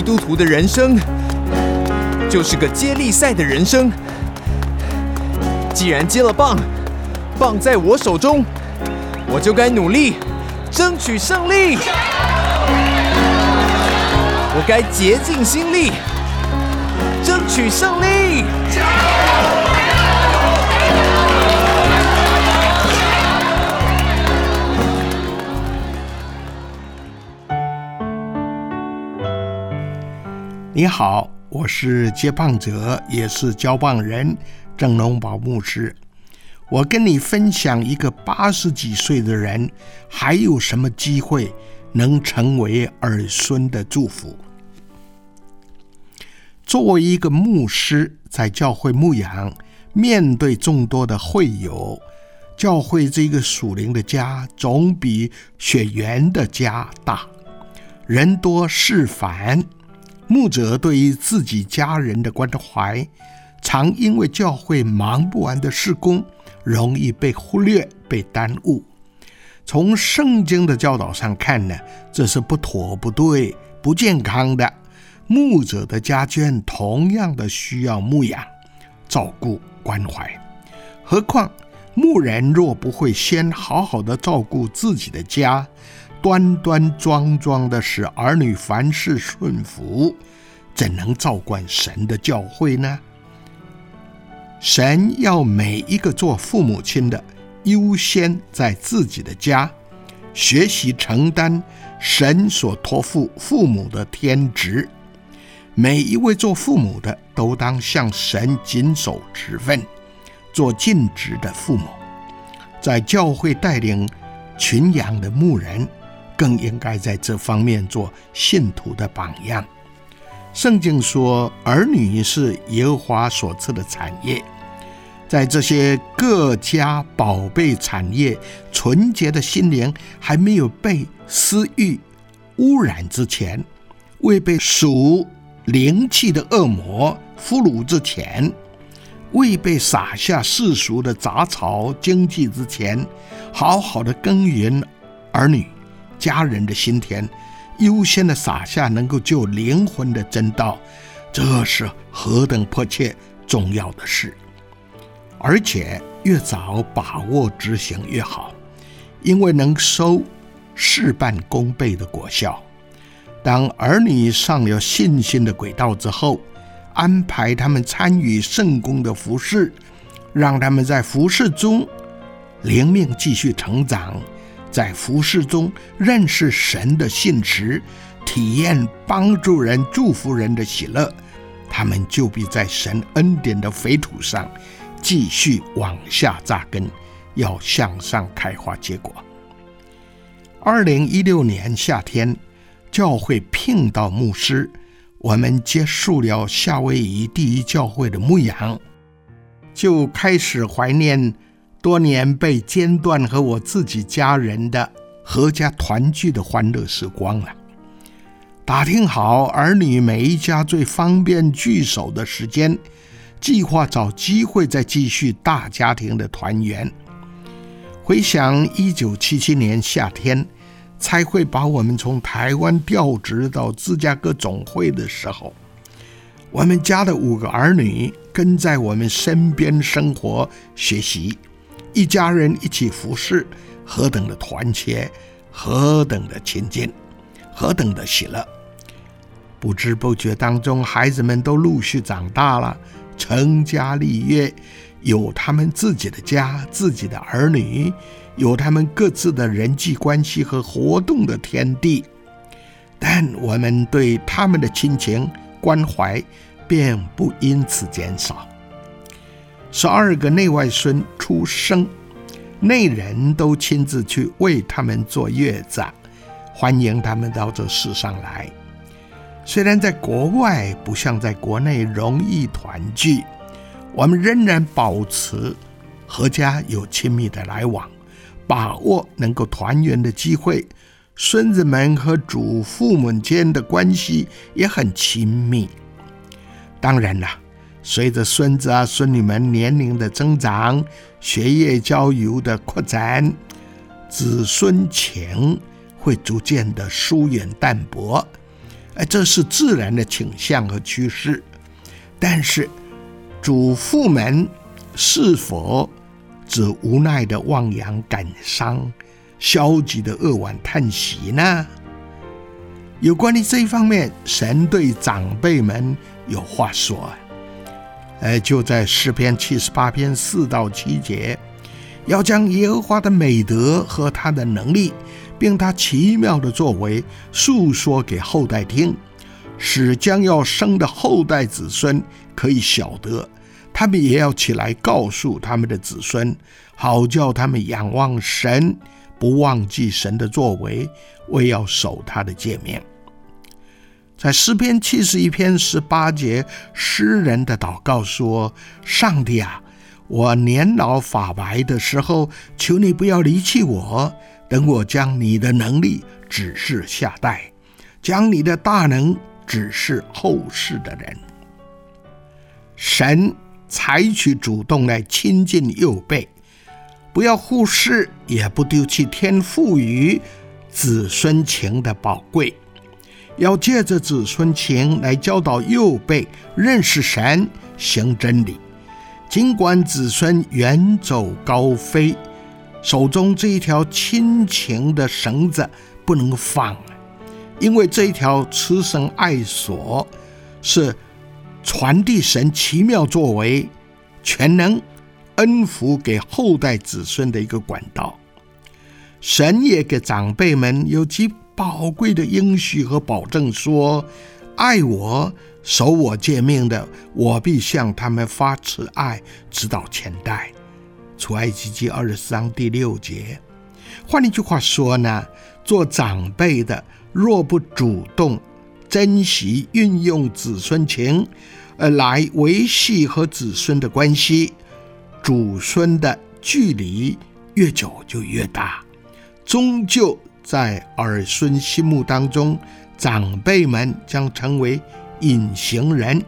基督徒的人生就是个接力赛的人生。既然接了棒，棒在我手中，我就该努力争取胜利。我该竭尽心力争取胜利。加油你好，我是接棒者，也是交棒人郑龙宝牧师。我跟你分享一个八十几岁的人，还有什么机会能成为儿孙的祝福？作为一个牧师，在教会牧养，面对众多的会友，教会这个属灵的家，总比血缘的家大，人多事繁。牧者对于自己家人的关怀，常因为教会忙不完的事工，容易被忽略、被耽误。从圣经的教导上看呢，这是不妥、不对、不健康的。牧者的家眷同样的需要牧养、照顾、关怀。何况牧人若不会先好好的照顾自己的家，端端庄庄的使儿女凡事顺服，怎能照管神的教诲呢？神要每一个做父母亲的，优先在自己的家学习承担神所托付父母的天职。每一位做父母的，都当向神谨守职分，做尽职的父母。在教会带领群羊的牧人。更应该在这方面做信徒的榜样。圣经说，儿女是耶和华所赐的产业，在这些各家宝贝产业，纯洁的心灵还没有被私欲污染之前，未被属灵气的恶魔俘虏之前，未被撒下世俗的杂草经济之前，好好的耕耘儿女。家人的心田，优先的撒下能够救灵魂的真道，这是何等迫切重要的事！而且越早把握执行越好，因为能收事半功倍的果效。当儿女上了信心的轨道之后，安排他们参与圣公的服饰，让他们在服饰中灵命继续成长。在服饰中认识神的信实，体验帮助人、祝福人的喜乐，他们就必在神恩典的肥土上继续往下扎根，要向上开花结果。二零一六年夏天，教会聘到牧师，我们结束了夏威夷第一教会的牧养，就开始怀念。多年被间断和我自己家人的阖家团聚的欢乐时光了。打听好儿女每一家最方便聚首的时间，计划找机会再继续大家庭的团圆。回想一九七七年夏天，才会把我们从台湾调职到芝加哥总会的时候，我们家的五个儿女跟在我们身边生活学习。一家人一起服侍，何等的团结，何等的亲近，何等的喜乐！不知不觉当中，孩子们都陆续长大了，成家立业，有他们自己的家，自己的儿女，有他们各自的人际关系和活动的天地。但我们对他们的亲情关怀，便不因此减少。十二个内外孙出生，内人都亲自去为他们做月子，欢迎他们到这世上来。虽然在国外不像在国内容易团聚，我们仍然保持和家有亲密的来往，把握能够团圆的机会。孙子们和祖父母间的关系也很亲密。当然了。随着孙子啊、孙女们年龄的增长，学业交友的扩展，子孙情会逐渐的疏远淡薄。哎，这是自然的倾向和趋势。但是，祖父们是否只无奈的望洋感伤、消极的扼腕叹息呢？有关于这一方面，神对长辈们有话说。哎，就在诗篇七十八篇四到七节，要将耶和华的美德和他的能力，并他奇妙的作为，述说给后代听，使将要生的后代子孙可以晓得，他们也要起来告诉他们的子孙，好叫他们仰望神，不忘记神的作为，为要守他的诫命。在诗篇七十一篇十八节，诗人的祷告说：“上帝啊，我年老发白的时候，求你不要离弃我，等我将你的能力指示下代，将你的大能指示后世的人。神采取主动来亲近幼辈，不要忽视，也不丢弃天赋予子孙情的宝贵。”要借着子孙情来教导幼辈认识神、行真理。尽管子孙远走高飞，手中这一条亲情的绳子不能放，因为这一条慈绳爱索是传递神奇妙作为、全能恩福给后代子孙的一个管道。神也给长辈们有极。宝贵的应许和保证说：“爱我、守我诫命的，我必向他们发慈爱，直到千代。”出埃及记二十四章第六节。换一句话说呢，做长辈的若不主动珍惜、运用子孙情，呃，来维系和子孙的关系，祖孙的距离越久就越大，终究。在儿孙心目当中，长辈们将成为隐形人，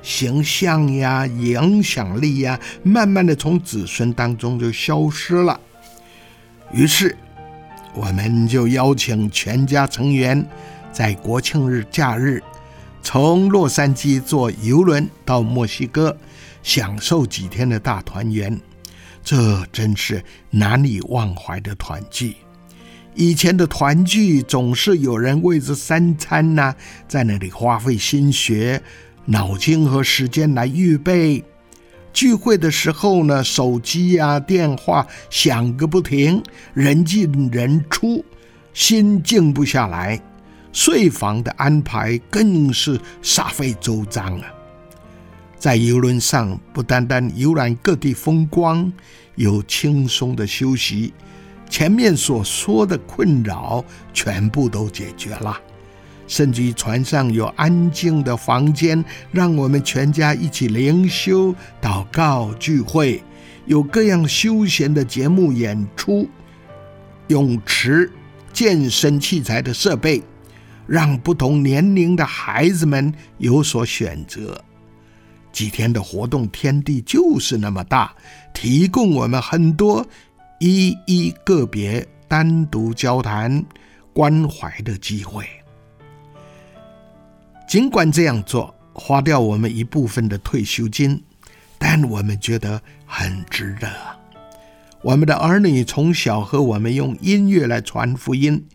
形象呀、影响力呀，慢慢的从子孙当中就消失了。于是，我们就邀请全家成员在国庆日假日，从洛杉矶坐游轮到墨西哥，享受几天的大团圆。这真是难以忘怀的团聚。以前的团聚总是有人为这三餐呐，在那里花费心血、脑筋和时间来预备。聚会的时候呢，手机呀、电话响个不停，人进人出，心静不下来。睡房的安排更是煞费周章啊！在游轮上，不单单游览各地风光，有轻松的休息。前面所说的困扰全部都解决了，甚至于船上有安静的房间，让我们全家一起灵修、祷告、聚会；有各样休闲的节目演出，泳池、健身器材的设备，让不同年龄的孩子们有所选择。几天的活动，天地就是那么大，提供我们很多。一一个别单独交谈、关怀的机会。尽管这样做花掉我们一部分的退休金，但我们觉得很值得。我们的儿女从小和我们用音乐来传福音，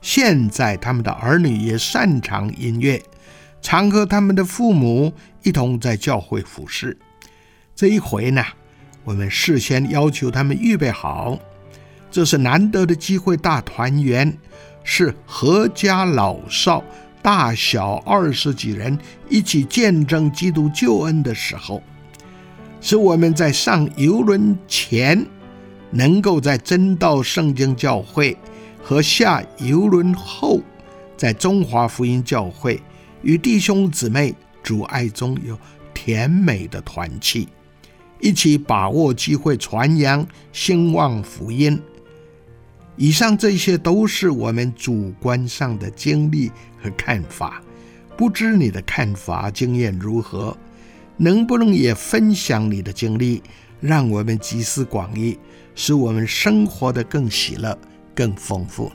现在他们的儿女也擅长音乐，常和他们的父母一同在教会服侍。这一回呢？我们事先要求他们预备好，这是难得的机会，大团圆，是阖家老少、大小二十几人一起见证基督救恩的时候，是我们在上游轮前，能够在真道圣经教会和下游轮后，在中华福音教会与弟兄姊妹主爱中有甜美的团契。一起把握机会传扬兴旺福音。以上这些都是我们主观上的经历和看法，不知你的看法经验如何？能不能也分享你的经历，让我们集思广益，使我们生活的更喜乐、更丰富？